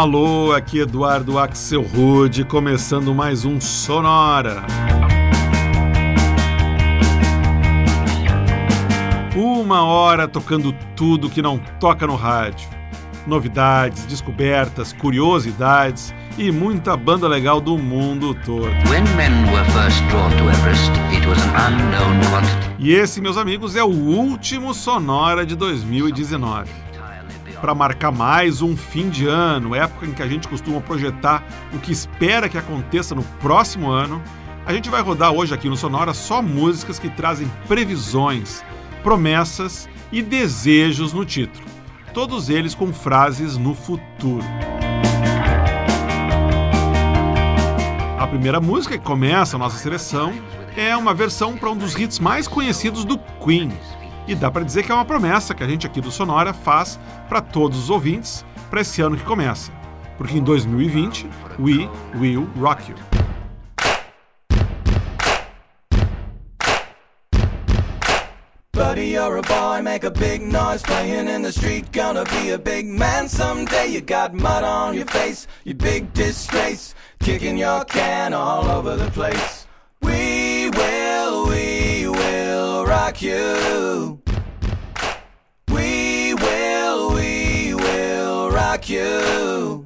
Alô, aqui Eduardo Axel Rude, começando mais um Sonora. Uma hora tocando tudo que não toca no rádio. Novidades, descobertas, curiosidades e muita banda legal do mundo todo. Everest, e esse, meus amigos, é o último Sonora de 2019 para marcar mais um fim de ano, época em que a gente costuma projetar o que espera que aconteça no próximo ano, a gente vai rodar hoje aqui no Sonora só músicas que trazem previsões, promessas e desejos no título, todos eles com frases no futuro. A primeira música que começa a nossa seleção é uma versão para um dos hits mais conhecidos do Queen, e dá para dizer que é uma promessa que a gente aqui do Sonora faz para todos os ouvintes para esse ano que começa. Porque em 2020, we will rock you. Buddy, you're a boy, make a big noise playing in the street. Gonna be a big man someday. You got mud on your face, you big disgrace. Kicking your can all over the place. We will, we will rock you. Like you.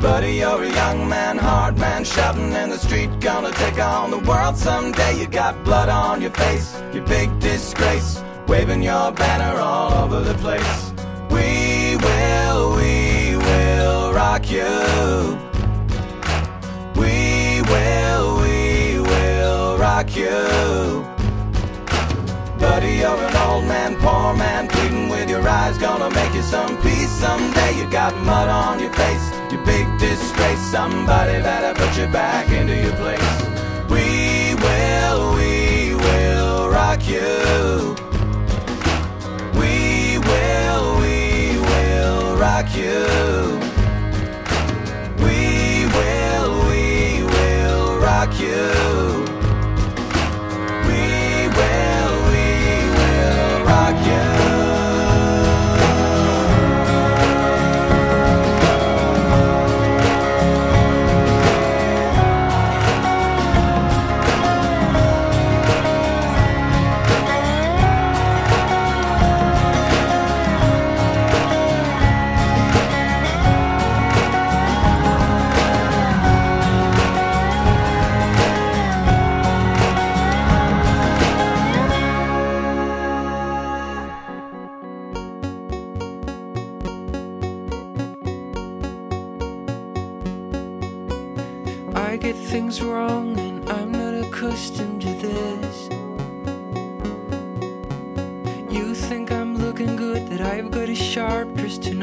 Buddy, you're a young man, hard man, shouting in the street, gonna take on the world someday. You got blood on your face, you big disgrace, waving your banner all over the place. We will, we will rock you. We will, we will rock you. Buddy, you're an old man, poor man, pleading with your eyes, gonna make you some peace someday. You got mud on your face, you big disgrace. Somebody better put you back into your place. We will, we will rock you. We will, we will rock you.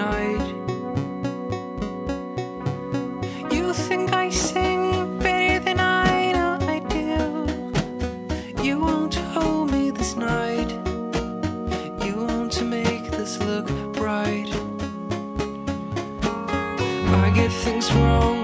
night. You think I sing better than I know I do. You won't hold me this night. You want to make this look bright. I get things wrong.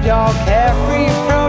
with your carefree pride.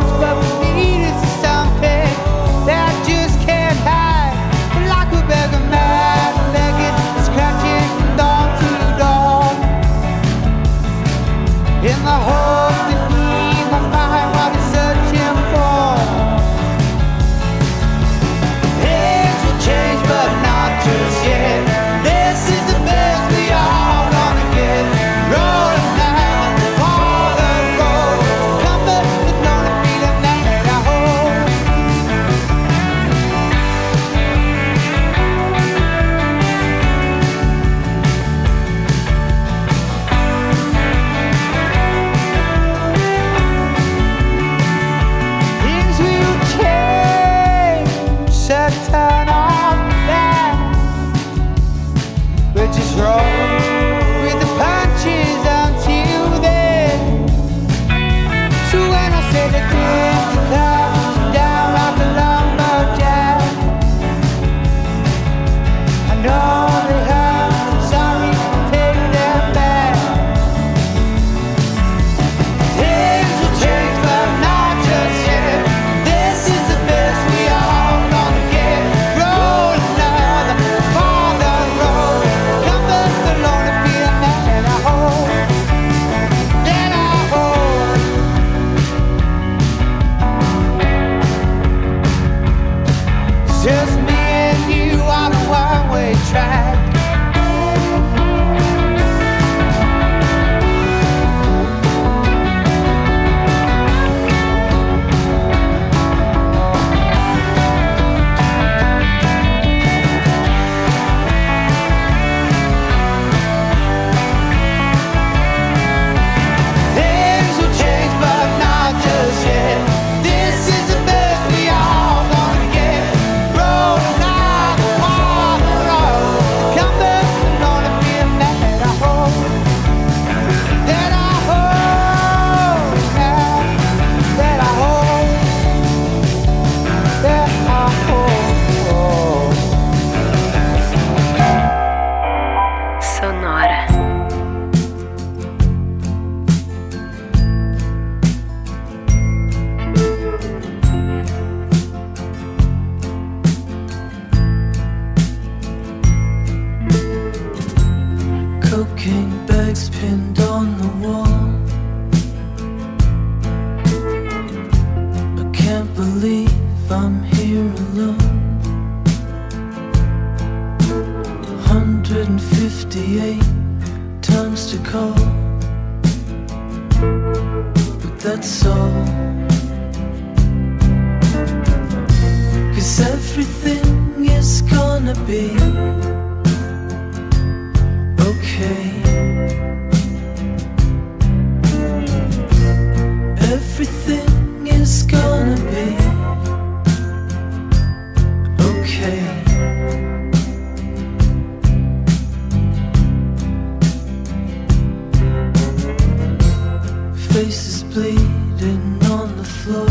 bleeding on the floor.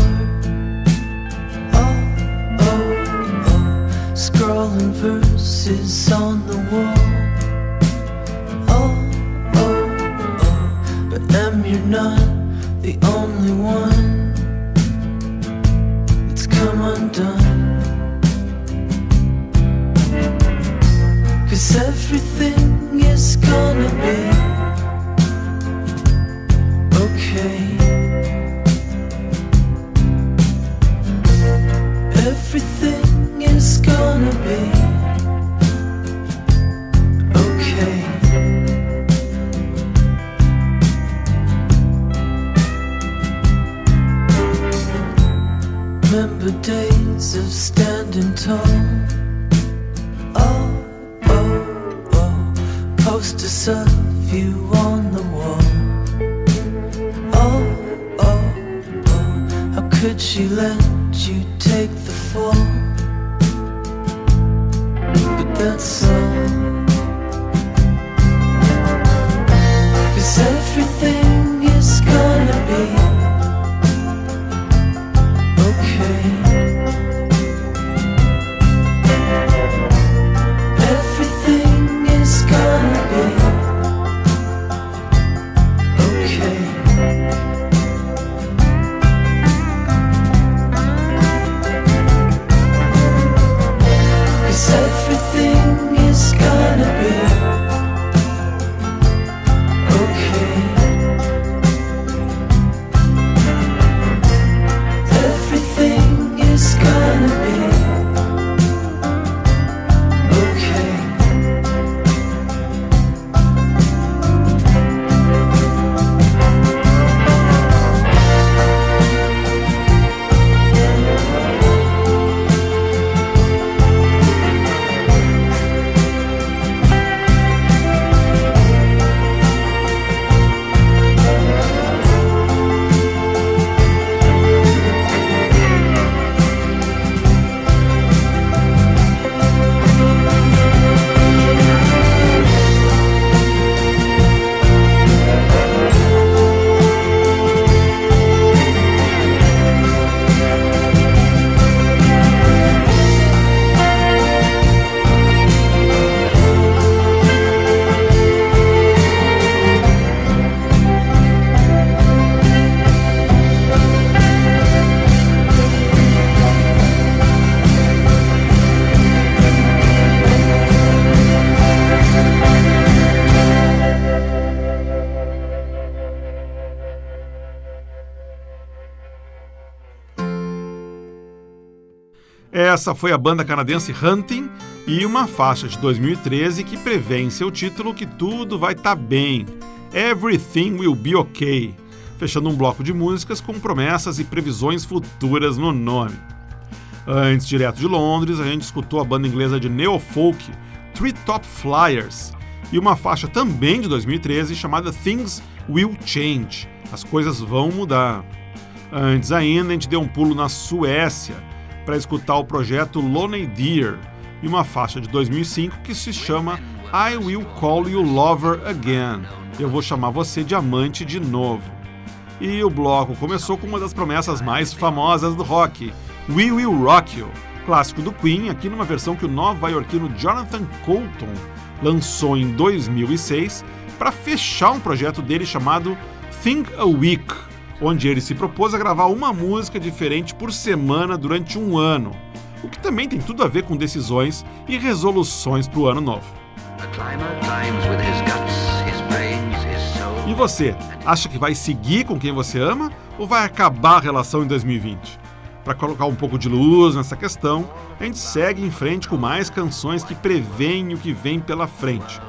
Oh, oh, oh, scrawling verses on the wall. Oh, oh, oh, but Em, you're not the only one. It's come undone. Cause everything is gonna be. Essa foi a banda canadense Hunting e uma faixa de 2013 que prevê em seu título que tudo vai estar tá bem. Everything will be okay. Fechando um bloco de músicas com promessas e previsões futuras no nome. Antes, direto de Londres, a gente escutou a banda inglesa de neofolk Treetop Flyers e uma faixa também de 2013 chamada Things Will Change. As coisas vão mudar. Antes ainda, a gente deu um pulo na Suécia para escutar o projeto Lonely Deer e uma faixa de 2005 que se chama I Will Call You Lover Again. Eu vou chamar você de amante de novo. E o bloco começou com uma das promessas mais famosas do rock, We Will Rock You, clássico do Queen, aqui numa versão que o nova-iorquino Jonathan Colton lançou em 2006 para fechar um projeto dele chamado Think a Week, onde ele se propôs a gravar uma música diferente por semana durante um ano, o que também tem tudo a ver com decisões e resoluções para o ano novo. E você, acha que vai seguir com quem você ama ou vai acabar a relação em 2020? Para colocar um pouco de luz nessa questão, a gente segue em frente com mais canções que preveem o que vem pela frente.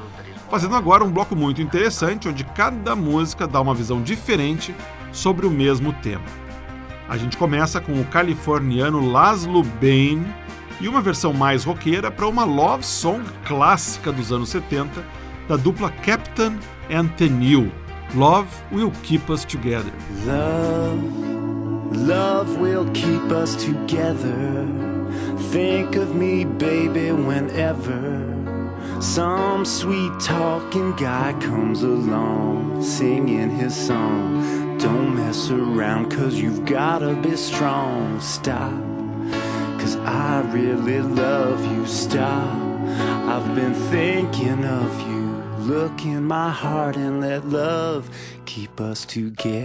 Fazendo agora um bloco muito interessante, onde cada música dá uma visão diferente sobre o mesmo tema. A gente começa com o californiano Laszlo Bain e uma versão mais roqueira para uma love song clássica dos anos 70 da dupla Captain and Tenil. Love Will Keep Us Together. Love, love will keep us together. Think of me, baby, whenever some sweet talking guy comes along singing his song. Don't mess around, cause you've gotta be strong. Stop, cause I really love you. Stop, I've been thinking of you. Look in my heart and let love keep us together.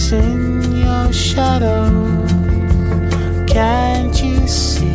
dancing your shadow. Can't you see?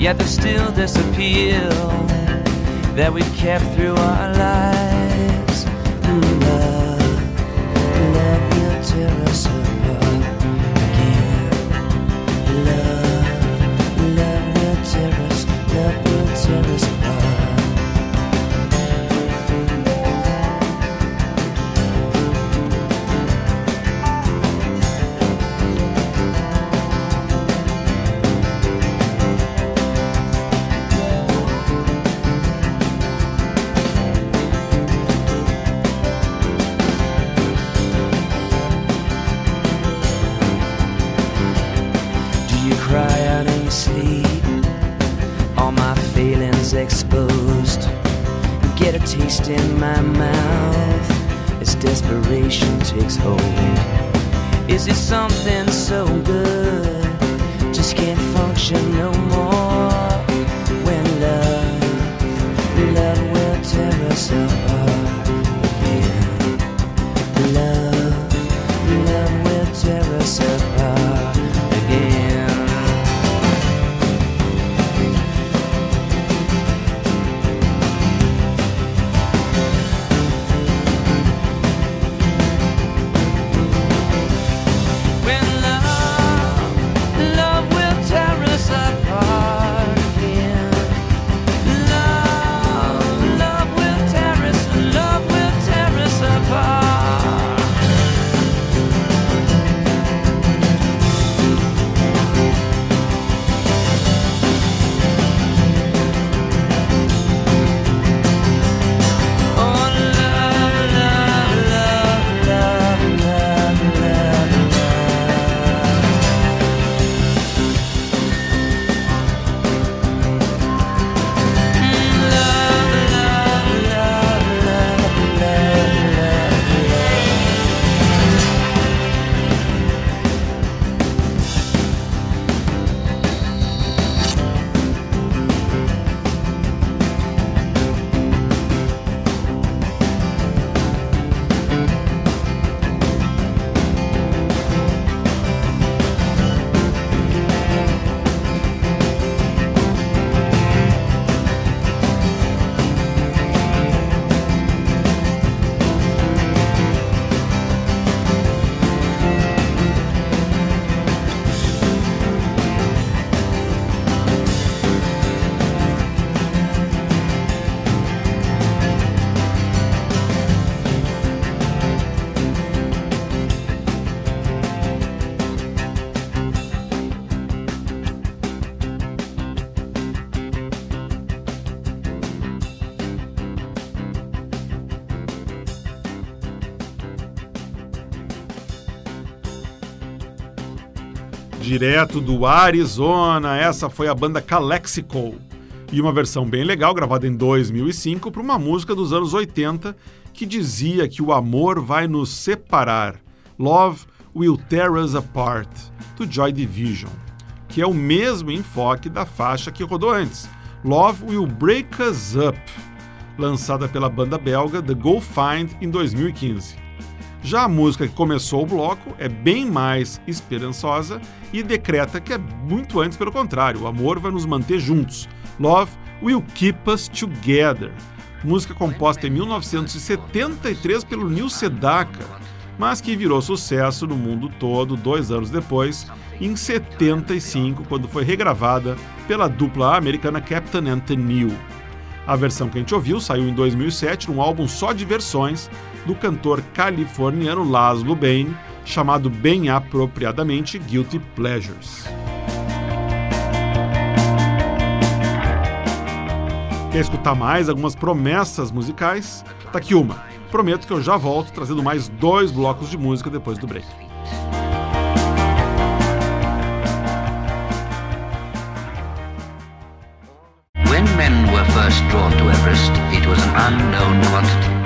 yet there's still this appeal that we kept through our lives. is something so good? Direto do Arizona, essa foi a banda Calexico. E uma versão bem legal, gravada em 2005, para uma música dos anos 80 que dizia que o amor vai nos separar. Love Will Tear Us Apart, do Joy Division, que é o mesmo enfoque da faixa que rodou antes, Love Will Break Us Up, lançada pela banda belga The Go Find em 2015. Já a música que começou o bloco é bem mais esperançosa e decreta que é muito antes pelo contrário, o amor vai nos manter juntos. Love Will Keep Us Together. Música composta em 1973 pelo Neil Sedaka, mas que virou sucesso no mundo todo dois anos depois, em 75, quando foi regravada pela dupla americana Captain Anthony New. A versão que a gente ouviu saiu em 2007 num álbum só de versões do cantor californiano Laszlo Bain, chamado bem apropriadamente Guilty Pleasures. Quer escutar mais algumas promessas musicais? Tá aqui uma. Prometo que eu já volto trazendo mais dois blocos de música depois do break.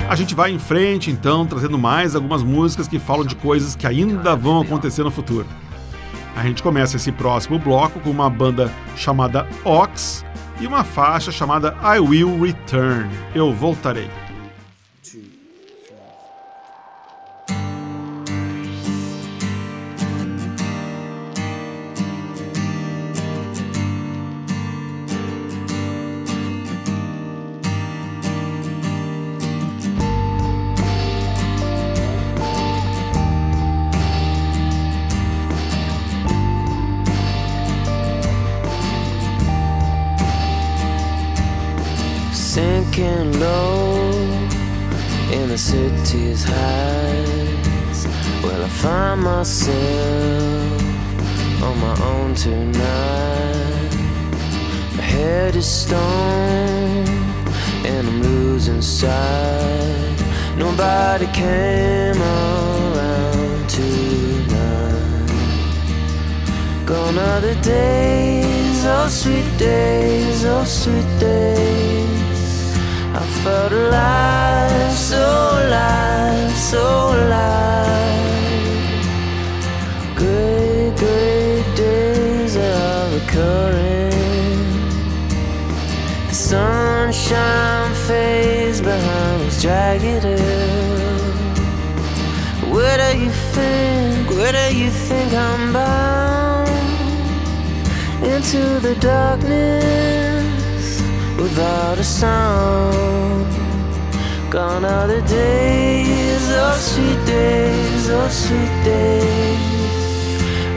A gente vai em frente então, trazendo mais algumas músicas que falam de coisas que ainda vão acontecer no futuro. A gente começa esse próximo bloco com uma banda chamada Ox e uma faixa chamada I Will Return. Eu voltarei. low in the city's heights. Well, I find myself on my own tonight. My head is stone and I'm losing sight. Nobody came around tonight. Gone are the days, oh sweet days, oh sweet days felt alive, so alive, so alive. Great, great days are recurring. The sunshine fades behind those jagged hills. Where do you think, where do you think I'm bound? Into the darkness without a sound. Gone are the days, oh sweet days, oh sweet days.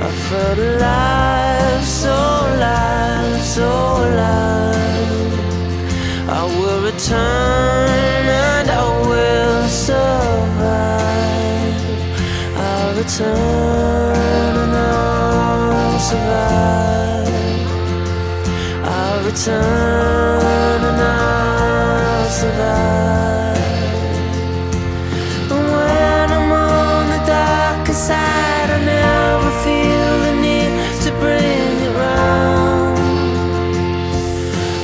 I felt alive, so alive, so alive. I will return and I will survive. I'll return and I'll survive return and I'll survive. When I'm on the darker side, I never feel the need to bring it round.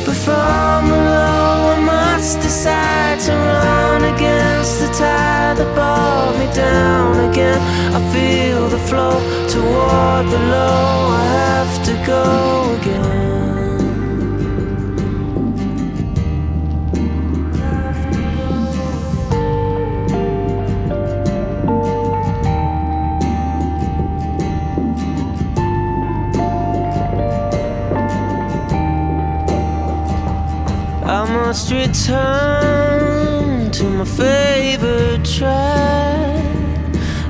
But from below, I must decide to run against the tide that brought me down again. I feel the flow toward the low. I have to go again. Must return to my favorite track.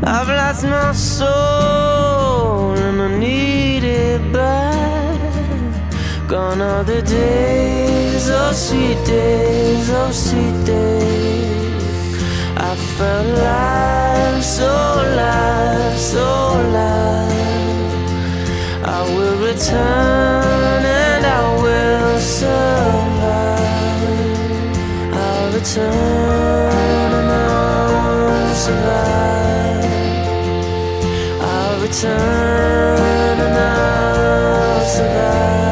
I've lost my soul and I need it back. Gone are the days, oh sweet days, oh sweet days. I felt alive, so alive, so alive. I will return and I will survive return and I'll survive. I'll return and I'll survive.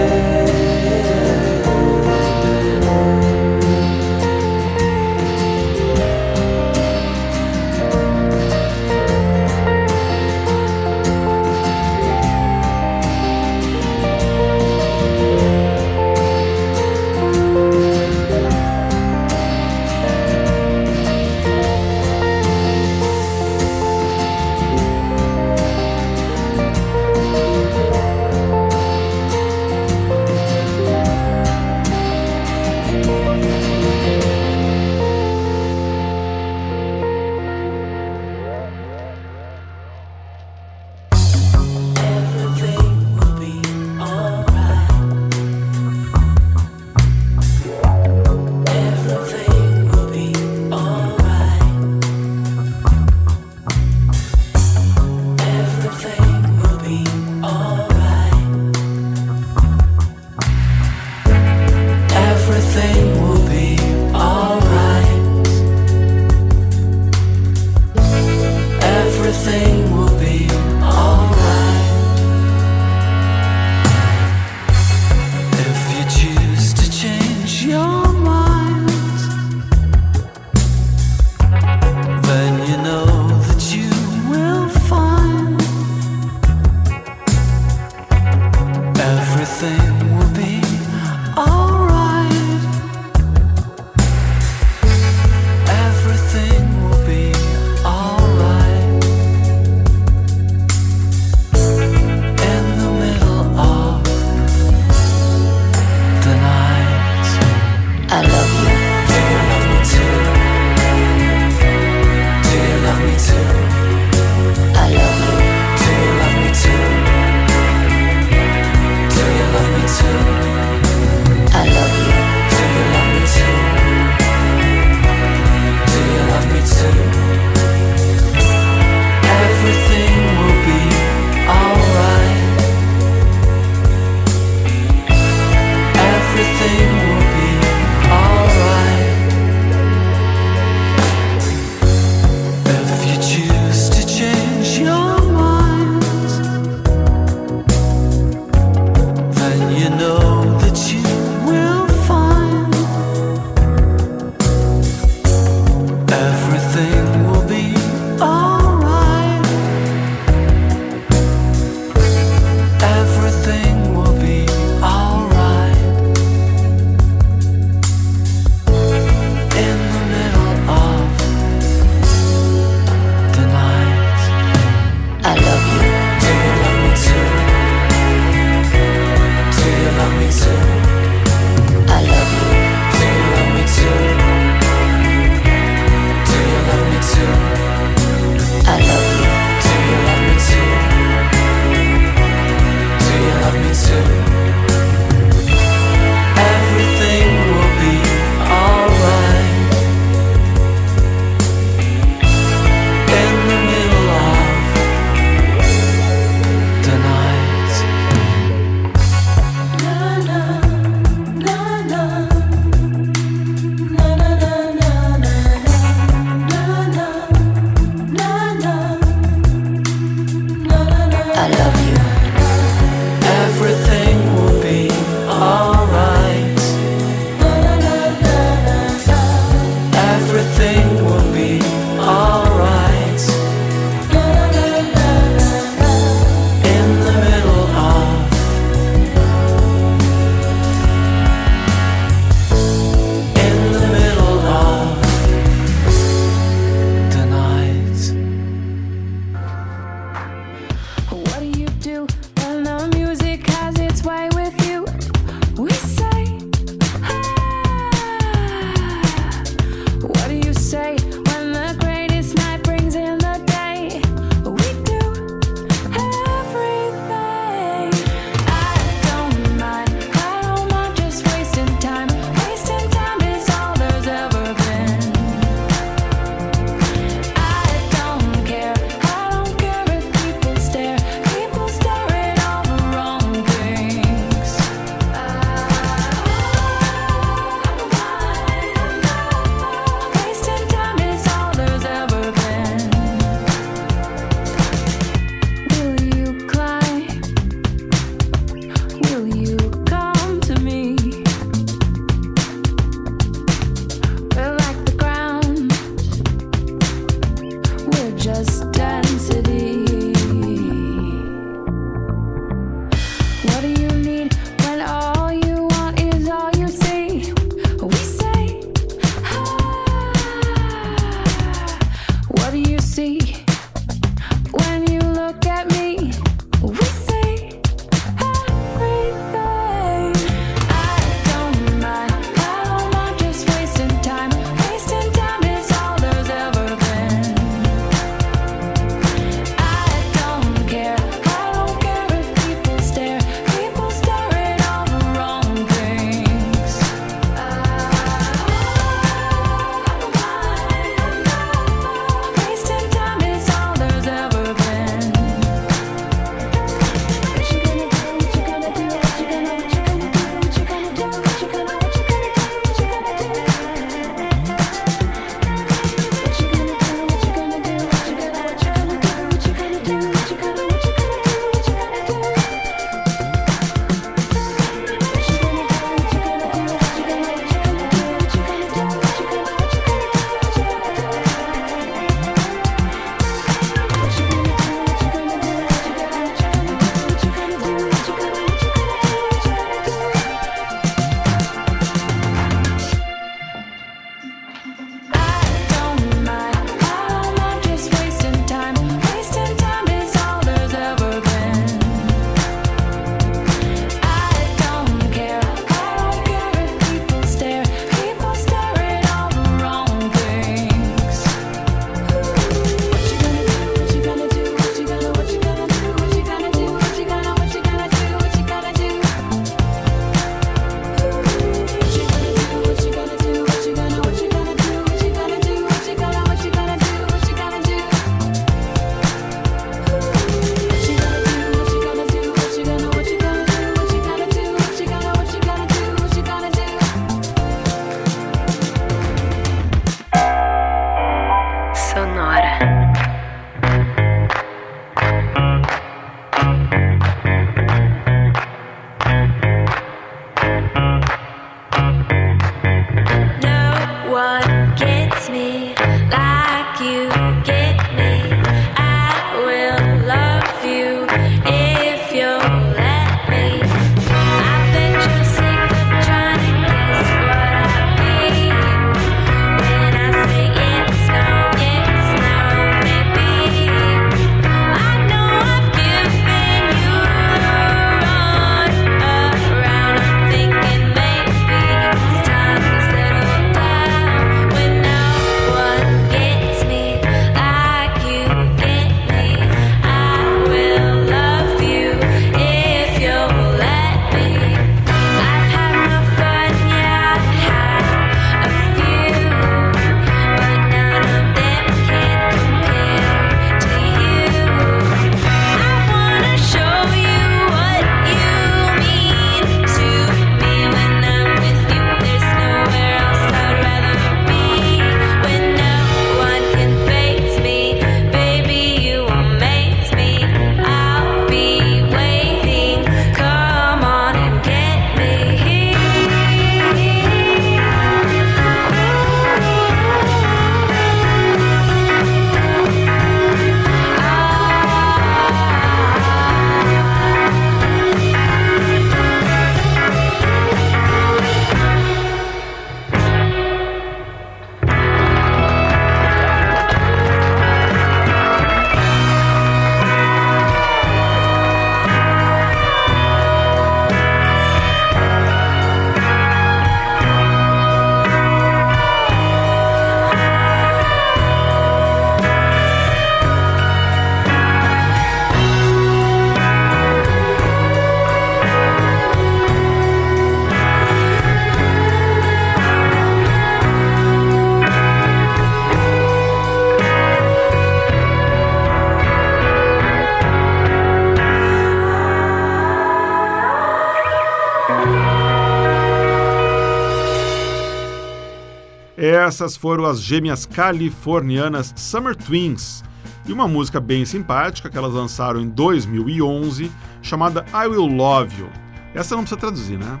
Essas foram as gêmeas californianas Summer Twins e uma música bem simpática que elas lançaram em 2011 chamada I Will Love You. Essa não precisa traduzir, né?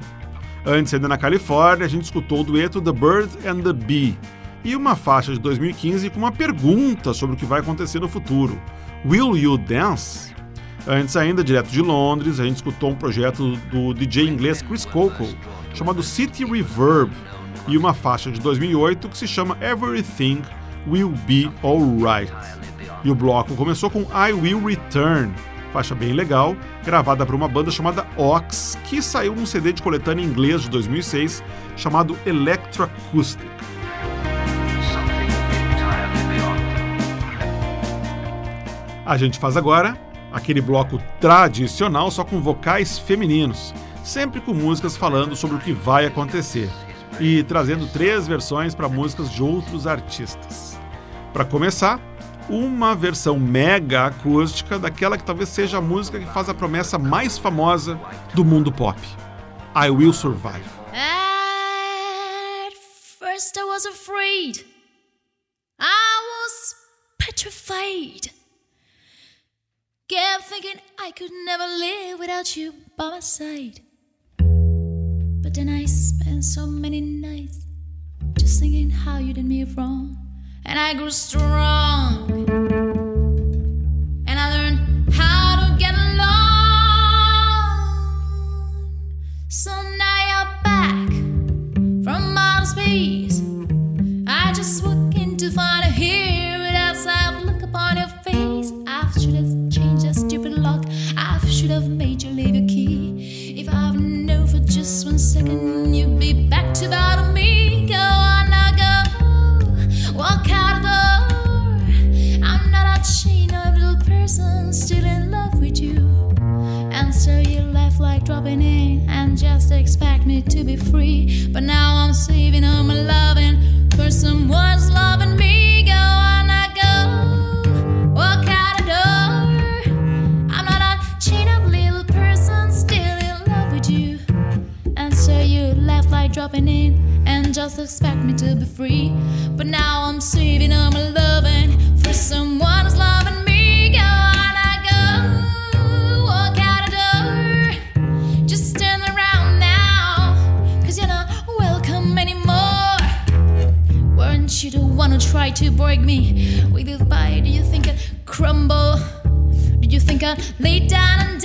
Antes, ainda na Califórnia, a gente escutou o dueto The Bird and the Bee e uma faixa de 2015 com uma pergunta sobre o que vai acontecer no futuro: Will You Dance? Antes ainda, direto de Londres, a gente escutou um projeto do DJ inglês Chris Coco chamado City Reverb e uma faixa de 2008 que se chama Everything Will Be Alright. E o bloco começou com I Will Return, faixa bem legal, gravada por uma banda chamada Ox, que saiu num CD de coletânea em inglês de 2006 chamado Electroacoustic. A gente faz agora aquele bloco tradicional só com vocais femininos, sempre com músicas falando sobre o que vai acontecer e trazendo três versões para músicas de outros artistas. Para começar, uma versão mega acústica daquela que talvez seja a música que faz a promessa mais famosa do mundo pop: I Will Survive. At first I was afraid. I was petrified. Kept thinking I could never live without you by my side. But then I spent so many nights just thinking how you did me wrong. And I grew strong. Expect me to be free. But now I'm saving all my loving for someone's loving expect me to be free. But now I'm saving all my loving for someone who's loving me. Go on, I go. Walk out the door. Just turn around now. Cause you're not welcome anymore. Weren't you the one who tried to break me? With bite, do you think I'd crumble? Did you think I'd lay down and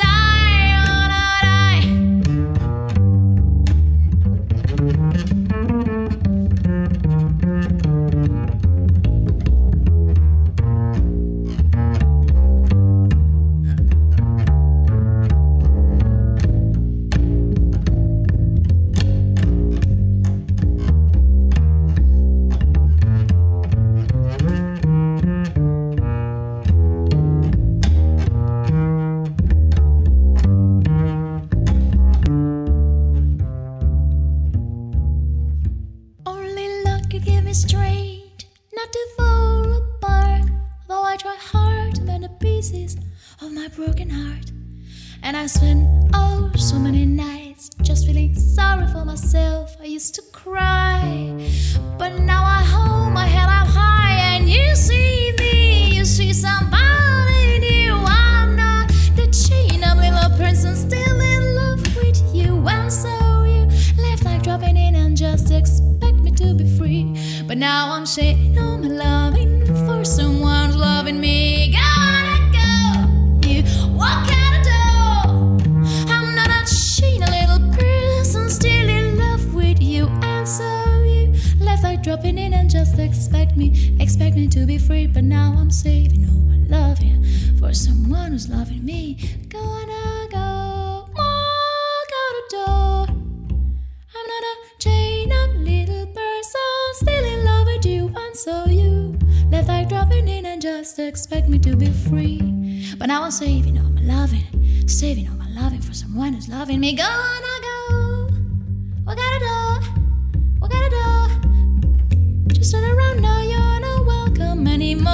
now I'm shading all my loving for someone who's loving me. Gotta go. You walk out the door. I'm not a chain, a little person still in love with you. And so you left like dropping in and just expect me, expect me to be free. But now I'm saving all my loving for someone who's loving me. Gonna go walk out the door. I'm not a chain up little so you left like dropping in and just expect me to be free. But now I'm saving all my loving, saving all my loving for someone who's loving me. Gonna go. What gotta do, What gotta do. Just turn around now, you're not welcome anymore.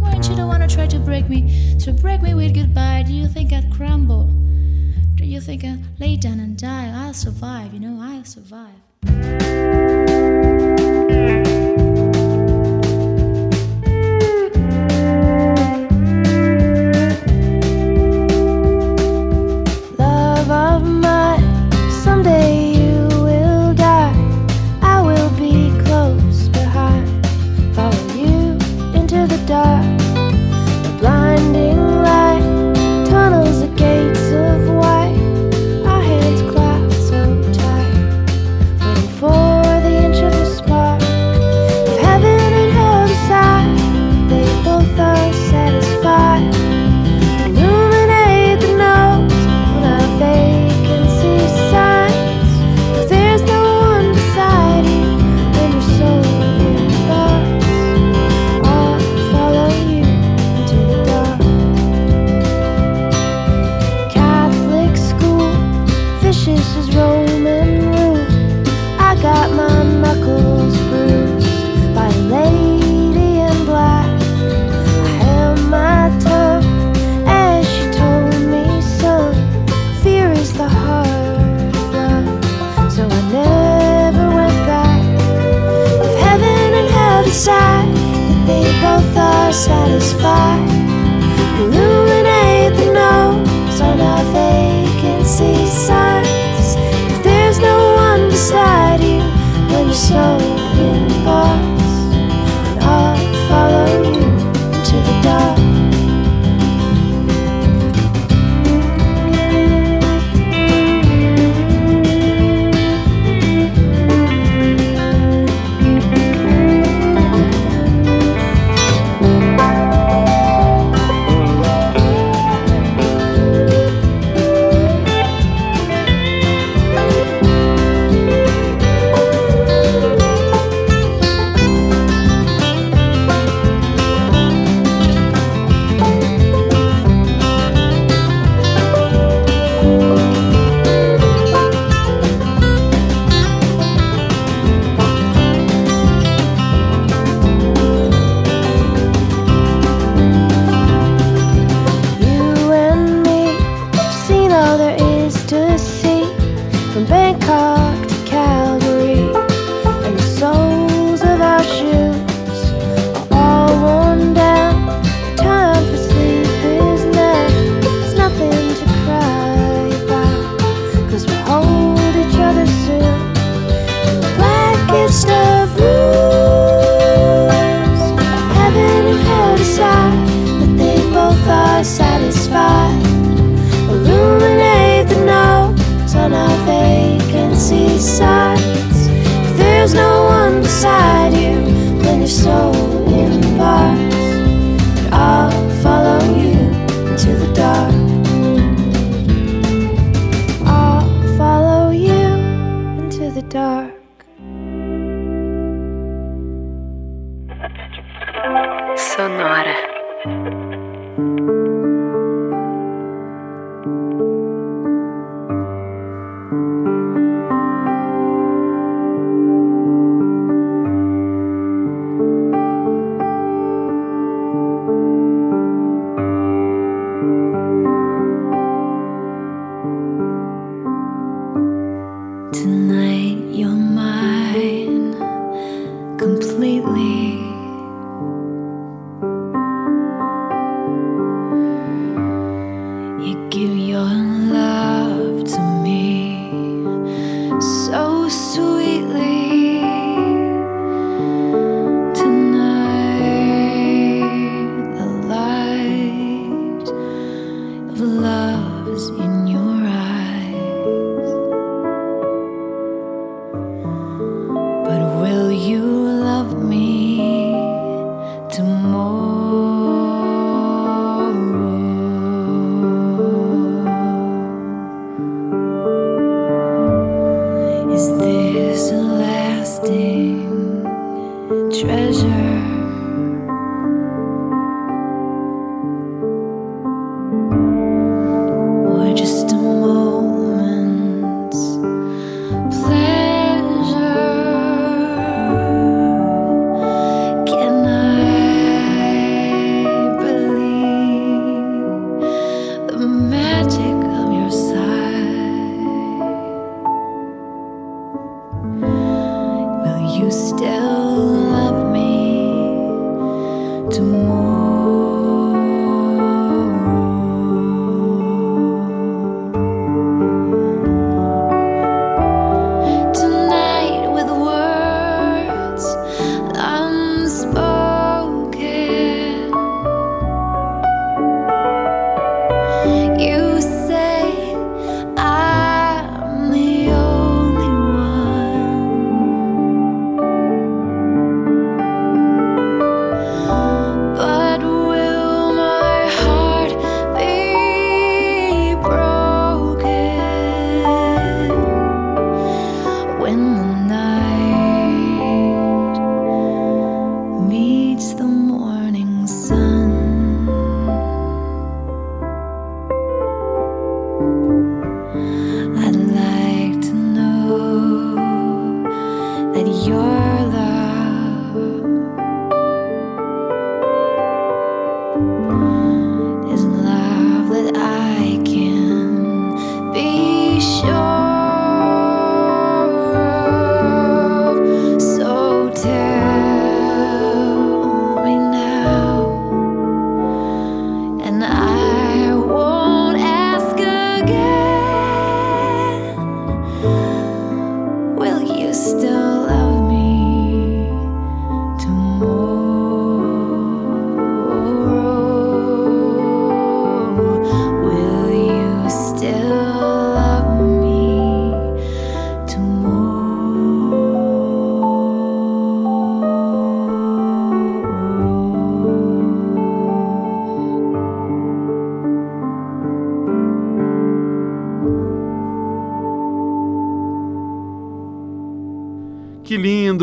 Weren't you the one who tried to break me? To break me with goodbye? Do you think I'd crumble? Do you think I'd lay down and die? I'll survive, you know, I'll survive.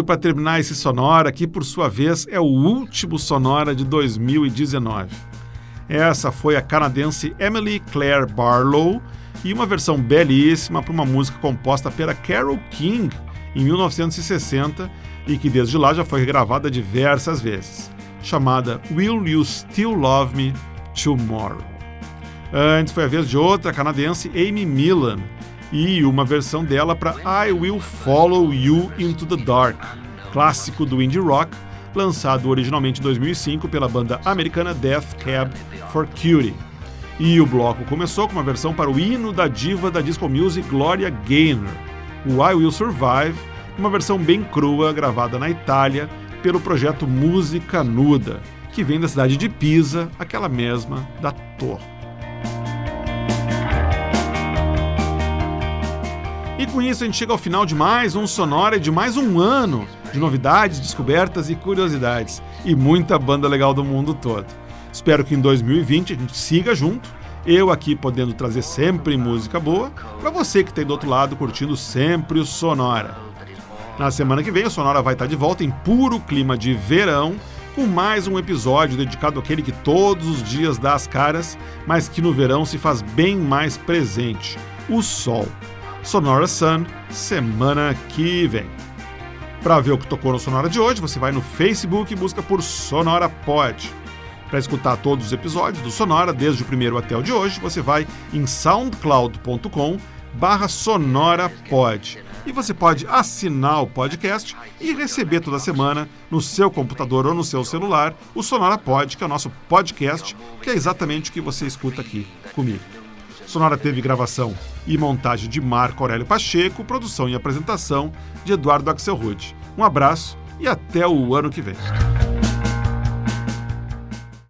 Indo para terminar esse Sonora, que por sua vez é o último Sonora de 2019. Essa foi a canadense Emily Claire Barlow e uma versão belíssima para uma música composta pela Carole King em 1960 e que desde lá já foi regravada diversas vezes, chamada Will You Still Love Me Tomorrow. Antes foi a vez de outra canadense, Amy Millan, e uma versão dela para I Will Follow You Into the Dark, clássico do indie rock, lançado originalmente em 2005 pela banda americana Death Cab for Cutie. E o bloco começou com uma versão para o hino da diva da disco music Gloria Gaynor, o I Will Survive, uma versão bem crua gravada na Itália pelo projeto Música Nuda, que vem da cidade de Pisa, aquela mesma da torre. E com isso a gente chega ao final de mais um Sonora de mais um ano de novidades, descobertas e curiosidades. E muita banda legal do mundo todo. Espero que em 2020 a gente siga junto, eu aqui podendo trazer sempre música boa, para você que está do outro lado curtindo sempre o Sonora. Na semana que vem o Sonora vai estar de volta em puro clima de verão, com mais um episódio dedicado àquele que todos os dias dá as caras, mas que no verão se faz bem mais presente: o sol. Sonora Sun, semana que vem. Para ver o que tocou no Sonora de hoje, você vai no Facebook e busca por Sonora Pod. Para escutar todos os episódios do Sonora, desde o primeiro até o de hoje, você vai em soundcloud.com barra sonorapod. E você pode assinar o podcast e receber toda semana no seu computador ou no seu celular o Sonora Pod, que é o nosso podcast, que é exatamente o que você escuta aqui comigo. Sonora teve gravação e montagem de Marco Aurélio Pacheco, produção e apresentação de Eduardo Axelrod. Um abraço e até o ano que vem.